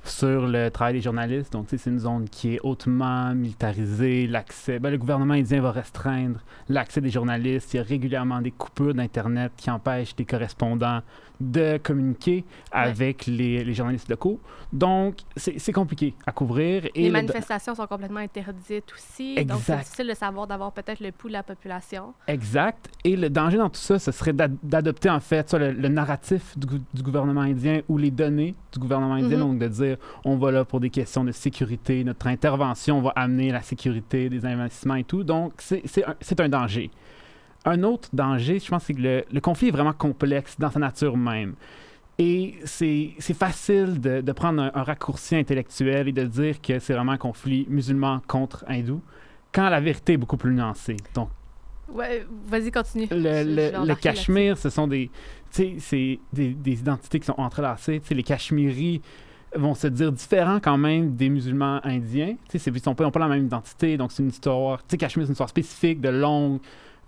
sur le travail des journalistes. Donc, c'est une zone qui est hautement militarisée. L'accès, ben, le gouvernement indien va restreindre l'accès des journalistes. Il y a régulièrement des coupures d'Internet qui empêchent les correspondants de communiquer avec les, les journalistes locaux. Donc, c'est compliqué à couvrir. Et les le- manifestations sont complètement interdites aussi. Donc, c'est Exact. difficile de savoir d'avoir peut-être le pouls de la population. Exact. Et le danger dans tout ça, ce serait d'ad- d'adopter en fait soit le, le narratif du, gou- du gouvernement indien ou les données du gouvernement indien. Mhm. Donc de dire, on va là pour des questions de sécurité, notre intervention va amener la sécurité des investissements et tout. Donc c'est un, c'est un danger. Un autre danger, je pense, c'est que le, le conflit est vraiment complexe dans sa nature même. Et c'est facile de, de prendre un, un raccourci intellectuel et de dire que c'est vraiment un conflit musulman contre hindou, quand la vérité est beaucoup plus nuancée. Donc, Ouais, vas-y, continue. le, le, le. Cachemire, ce sont des, des, des identités qui sont entrelacées. Tu sais, les Cachemiris vont se dire différents quand même des musulmans indiens. Ils n'ont pas, pas la même identité, donc c'est une histoire. Cachemire, c'est une histoire spécifique, de longue.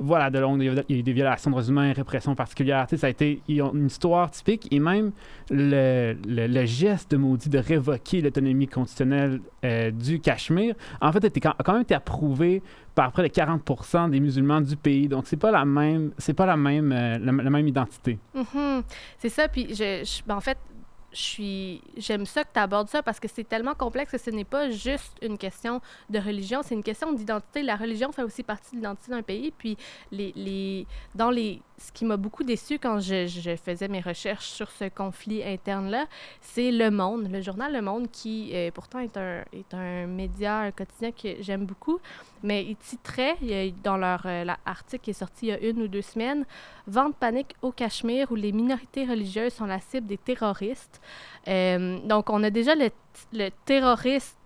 Voilà, de longue, il y a eu des violations de droits humains, répression particulière. Tu sais, ça a été une histoire typique et même le, geste de maudit de révoquer l'autonomie constitutionnelle euh, du Cachemire, en fait, a quand même été approuvé par près de 40 des musulmans du pays. Donc, c'est pas la même, c'est pas la même, euh, la, même identité. Mhm. C'est ça, puis ben, en fait, suis, j'aime ça que tu abordes ça parce que c'est tellement complexe que ce n'est pas juste une question de religion, c'est une question d'identité. La religion fait aussi partie de l'identité d'un pays, puis les, les, dans les, ce qui m'a beaucoup déçu quand je, je faisais mes recherches sur ce conflit interne-là, c'est Le Monde, le journal Le Monde, qui euh, pourtant est un, est un média, un quotidien que j'aime beaucoup, mais il titrait, il y a- dans leur euh, article qui est sorti il y a une ou deux semaines, Vente panique au Cachemire où les minorités religieuses sont la cible des terroristes. Euh, donc, on a déjà le, le terroriste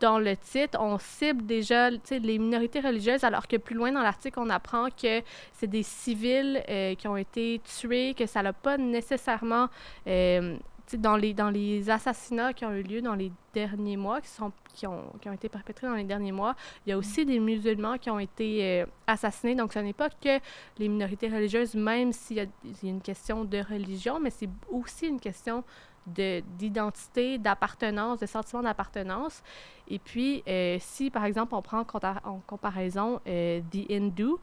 dans le titre. On cible déjà les minorités religieuses, alors que plus loin dans l'article, on apprend que c'est des civils euh, qui ont été tués, que ça n'a pas nécessairement... dans les, dans les assassinats qui ont eu lieu dans les derniers mois, qui, sont, qui, ont, qui ont été perpétrés dans les derniers mois, il y a aussi des musulmans qui ont été euh, assassinés. Donc, ce n'est pas que les minorités religieuses, même s'il y, a une question de religion, mais c'est aussi une question de- d'identité, d'appartenance, de sentiment d'appartenance. Et puis, euh, si, par exemple, on prend en comparaison euh, The Hindu,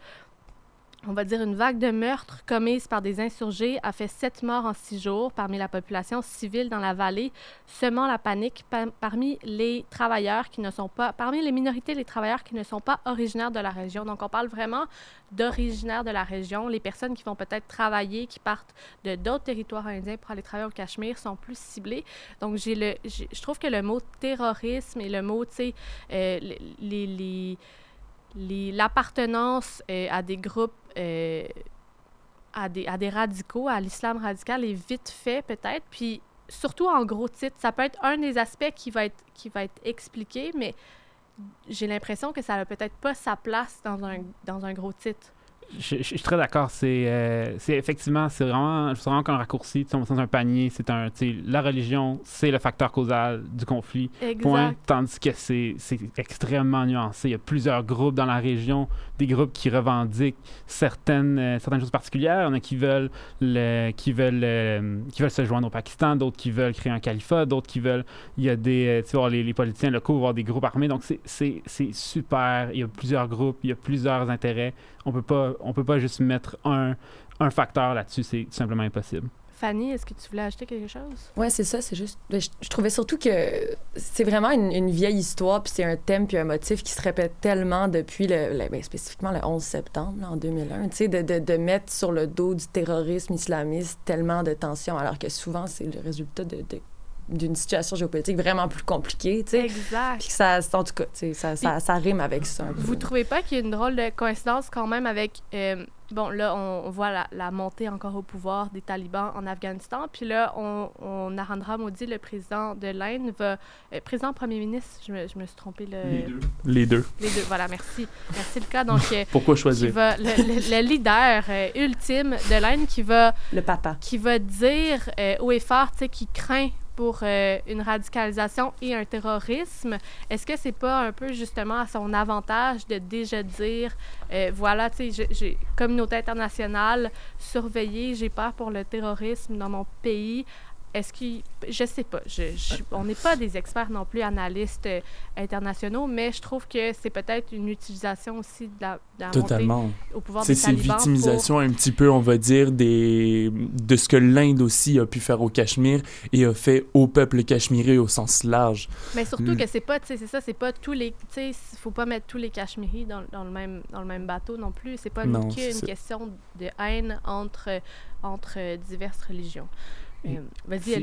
on va dire une vague de meurtres commises par des insurgés a fait sept morts en six jours parmi la population civile dans la vallée, semant la panique pa- parmi les travailleurs qui ne sont pas, minorités, les travailleurs qui ne sont pas originaires de la région. Donc, on parle vraiment d'originaires de la région. Les personnes qui vont peut-être travailler, qui partent de d'autres territoires indiens pour aller travailler au Cachemire sont plus ciblées. Donc, j'ai le, je trouve que le mot terrorisme et le mot, tu sais, euh, l'appartenance euh, à des groupes, euh, à, des, à des radicaux, à l'islam radical est vite fait peut-être. Puis surtout en gros titre, ça peut être un des aspects qui va être, qui va être expliqué, mais j'ai l'impression que ça n'a peut-être pas sa place dans un, dans un gros titre. Je, je- je suis très d'accord. C'est euh, c'est effectivement, c'est vraiment, c'est vraiment qu'un raccourci. On dans un panier. C'est un, la religion, c'est le facteur causal du conflit. Exact. Point. Tandis que c'est c'est extrêmement nuancé. Il y a plusieurs groupes dans la région, des groupes qui revendiquent certaines, euh, certaines choses particulières. Il y en a qui veulent, le, qui, veulent, euh, qui veulent se joindre au Pakistan, d'autres qui veulent créer un califat, d'autres qui veulent. Il y a des. Tu voir, les, les politiciens locaux avoir des groupes armés. Donc, c'est super. Il y a plusieurs groupes, il y a plusieurs intérêts. On peut pas, on peut pas juste mettre un, un facteur là-dessus. C'est simplement impossible. Fanny, est-ce que tu voulais ajouter quelque chose? Ouais, c'est ça, c'est juste. Je, je trouvais surtout que c'est vraiment une, une vieille histoire, puis c'est un thème, puis un motif qui se répète tellement depuis, le, le- ben, spécifiquement le 11 septembre, là, en 2001, tu sais, de, de, de mettre sur le dos du terrorisme islamiste tellement de tensions, alors que souvent, c'est le résultat de. de- d'une situation géopolitique vraiment plus compliquée, tu sais. Exact. Puis que ça, en tout cas, tu sais, ça, ça, ça rime avec ça un peu. Vous trouvez pas qu'il y a une drôle de coïncidence quand même avec... euh, bon, là, on, voit la, la montée encore au pouvoir des talibans en Afghanistan. Puis là, on, on Narendra Modi, le président de l'Inde, va... euh, président, premier ministre, je me, je me suis trompée. Le, Les deux. Les deux, voilà, merci. Merci, Lucas. Donc, euh, Pourquoi qui choisir? va, le, le- le leader euh, ultime de l'Inde qui va, Le papa. qui va dire euh, haut et fort, tu sais, qu'il craint pour euh, une radicalisation et un terrorisme. Est-ce que c'est pas un peu justement à son avantage de déjà dire, euh, voilà, tu sais, j'ai- communauté internationale, surveillée, j'ai peur pour le terrorisme dans mon pays. Est-ce qu'il... Je sais pas. Je, je- on n'est pas des experts non plus, analystes euh, internationaux, mais je trouve que c'est peut-être une utilisation aussi de la, de la montée Totalement. au pouvoir C'est des c'est une victimisation un petit peu, on va dire, des, de ce que l'Inde aussi a pu faire au Cachemire et a fait au peuple cachemiré au sens large. pour- Mais surtout Mm. que c'est pas, tu sais, c'est ça, c'est pas tous les, tu sais, faut pas mettre tous les Cachemiris dans, dans le même dans le même bateau non plus. C'est pas Non, ça. question de haine entre entre diverses religions. Et.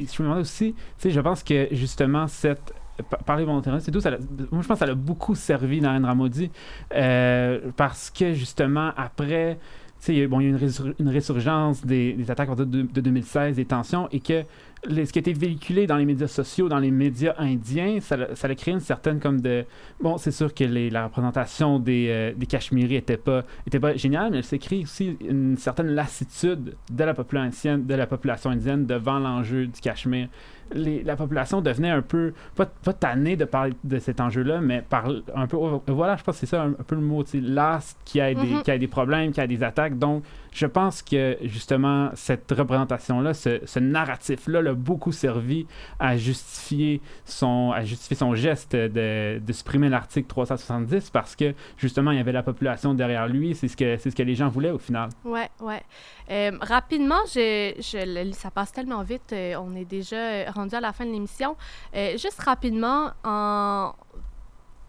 Si, je me demandais aussi, tu sais, je pense que justement, cette. pa- Parler volontairement, c'est tout. Ça moi, je pense que ça a beaucoup servi Narendra Modi euh, parce que justement, après. Tu sais, il y a eu- bon, il y a eu une, résur- une résurgence des, des attaques de, de 2016, des tensions, et que ce qui a été véhiculé dans les médias sociaux, dans les médias indiens, ça, ça a créé une certaine comme de... Bon, c'est sûr que les- la représentation des, euh, des Cachemiris était pas, était pas géniale, mais elle s'est créée aussi une certaine lassitude de la population, de la population indienne devant l'enjeu du Cachemire. Les- la population devenait un peu, pas, pas tannée de parler de cet enjeu-là, mais parle un peu, voilà, je pense que c'est ça un, un peu le mot, qu'il y, ait des- Mhm. qu'il y ait des problèmes, qu'il y ait des attaques. Donc, je pense que justement, cette représentation-là, ce, ce narratif-là, l'a beaucoup servi à justifier son, à justifier son geste de, de supprimer l'article 370 parce que justement, il y avait la population derrière lui. C'est ce que, c'est ce que les gens voulaient au final. Ouais, ouais. Euh, rapidement, je, je, ça passe tellement vite, euh, on est déjà euh, rendu à la fin de l'émission. Euh, juste rapidement, en,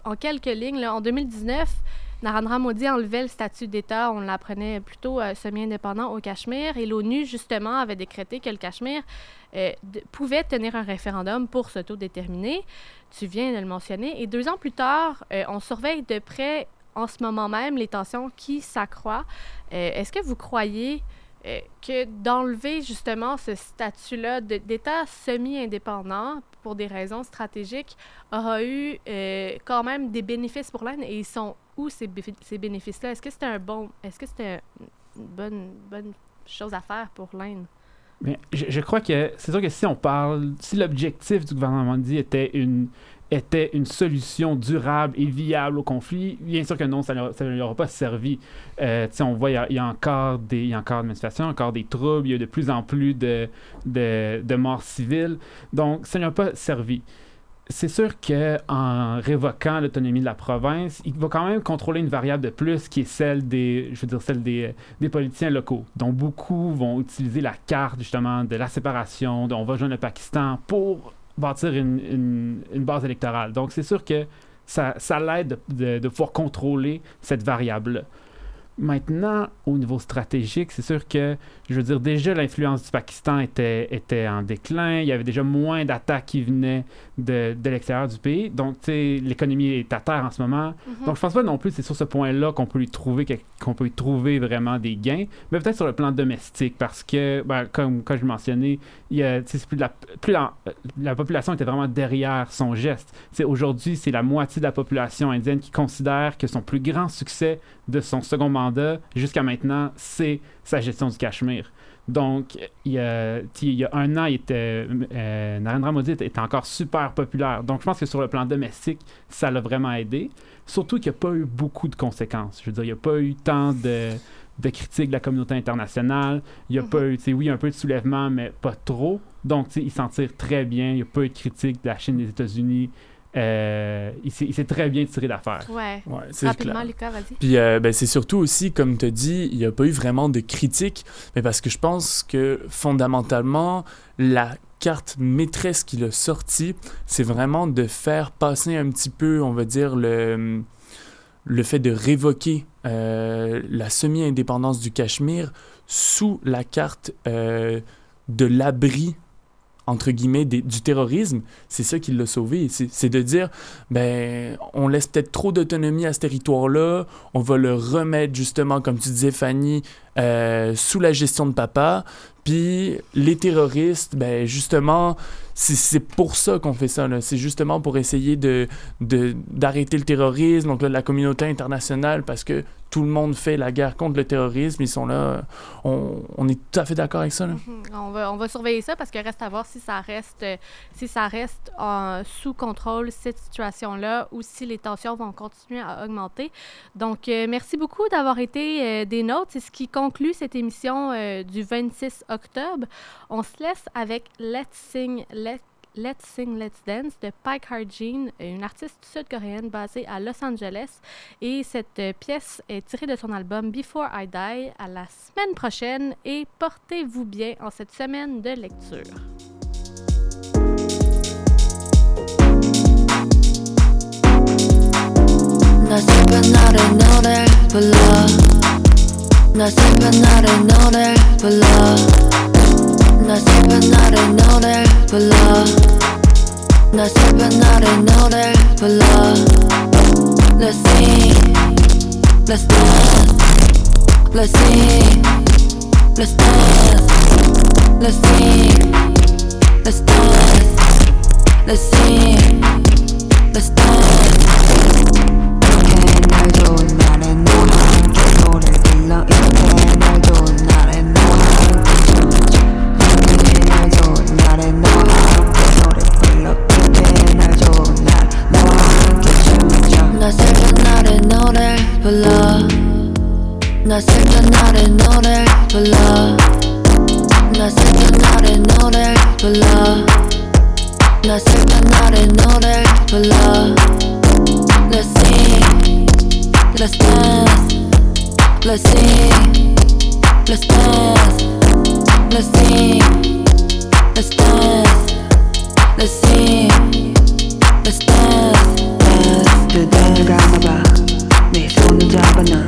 en quelques lignes, en 2019, Narendra Modi enlevait le statut d'État, on l'apprenait plutôt euh, semi-indépendant au Cachemire, et l'ONU, justement, avait décrété que le Cachemire euh, pouvait tenir un référendum pour s'autodéterminer. Tu viens de le mentionner. Et deux ans plus tard, on surveille de près, en ce moment même, les tensions qui s'accroissent. Est-ce que vous croyez euh, que d'enlever justement ce statut-là d'État semi-indépendant pour des raisons stratégiques aura eu euh, quand même des bénéfices pour l'Inde et ils sont où ces bénéfices-là? Est-ce que c'était un bon est-ce que c'était une bonne, bonne chose à faire pour l'Inde? Mais je, je crois que c'est sûr que si on parle, si l'objectif du gouvernement dit était une était une solution durable et viable au conflit, bien sûr que non, ça ne lui aura pas servi. Euh, on voit, il y a- encore des, y a encore des manifestations, encore des troubles, il y a de plus en plus de, de, de morts civiles. Donc, ça ne lui a pas servi. C'est sûr qu'en révoquant l'autonomie de la province, il va quand même contrôler une variable de plus qui est celle des, je veux dire, celle des, des politiciens locaux, dont beaucoup vont utiliser la carte justement de la séparation, dont on va joindre le Pakistan pour bâtir une, une- une base électorale. Donc c'est sûr que ça, ça l'aide de, de- de pouvoir contrôler cette variable-là. Maintenant, au niveau stratégique, c'est sûr que, je veux dire, déjà l'influence du Pakistan était, était en déclin, il y avait déjà moins d'attaques qui venaient de, de l'extérieur du pays. Donc, tu sais, l'économie est à terre en ce moment. Mhm. Donc, je pense pas non plus que c'est sur ce point-là qu'on peut lui trouver qu'on peut y trouver vraiment des gains, mais peut-être sur le plan domestique, parce que, ben, comme, comme je mentionnais, il y a, plus la, plus la, la population était vraiment derrière son geste. Aujourd'hui, c'est la moitié de la population indienne qui considère que son plus grand succès de son second mandat jusqu'à maintenant, c'est sa gestion du Cachemire. Donc, il y a, tu sais, il y a un an, il était, euh, Narendra Modi était, encore super populaire. Donc, je pense que sur le plan domestique, ça l'a vraiment aidé. Surtout qu'il n'y a pas eu beaucoup de conséquences. Je veux dire, il n'y a pas eu tant de, de critiques de la communauté internationale. Il n'y a Mhm. pas eu, tu sais, oui, un peu de soulèvement, mais pas trop. Donc, il s'en tire très bien. Il n'y a pas eu de critiques de la Chine, des États-Unis, euh, il, sait très bien tirer d'affaire. Ouais. Ouais, c'est Rapidement, clair. Lucas, vas-y. Puis euh, ben, c'est surtout aussi, comme tu as dit, il n'y a pas eu vraiment de critique, mais parce que je pense que fondamentalement, la carte maîtresse qu'il a sortie, c'est vraiment de faire passer un petit peu, on va dire, le, le fait de révoquer euh, la semi-indépendance du Cachemire sous la carte euh, de l'abri entre guillemets, du terrorisme, c'est ça qui l'a sauvé. C'est c'est de dire, ben, on laisse peut-être trop d'autonomie à ce territoire-là, on va le remettre justement, comme tu disais, Fanny, euh, sous la gestion de papa. Puis les terroristes, ben, justement, c'est- pour ça qu'on fait ça. C'est justement pour essayer de de- d'arrêter le terrorisme. Donc la communauté internationale, parce que tout le monde fait la guerre contre le terrorisme, ils sont là. On, est tout à fait d'accord avec ça. Mhm. On va, on va surveiller ça parce que reste à voir si ça reste, si ça reste sous contrôle, cette situation-là, ou si les tensions vont continuer à augmenter. Donc, euh, merci beaucoup d'avoir été euh, des nôtres. C'est ce qui conclut cette émission euh, du 26 octobre. On se laisse avec Let's Sing, Let- Let's Sing, Let's Dance de Pike Harjean, une artiste sud-coréenne basée à Los Angeles. Et cette euh, pièce est tirée de son album Before I Die à la semaine prochaine et portez-vous bien en cette semaine de lecture. 나 슬픈 날에 너를 불러 나 슬픈 날에 너를 불러 나 슬픈 날에 너를 불러 나 슬픈 날에 너를 불러 Let's sing Let's dance Let's sing Let's dance Let's sing Let's dance Let's sing Let's dance 날도 나의 너와 함께 노래 불러 이렇게 날도 나의 너와 함께 춤춰 이렇게 날도 나의 너와 함께 노래 불러 이렇게 날도 나 너와 함께 춤춰 나 슬픈 날에 너를 Let's sing Let's dance Let's sing Let's dance Let's sing Let's dance Let's sing Let's dance dance 두 눈을 감아봐 내 손을 잡아 넌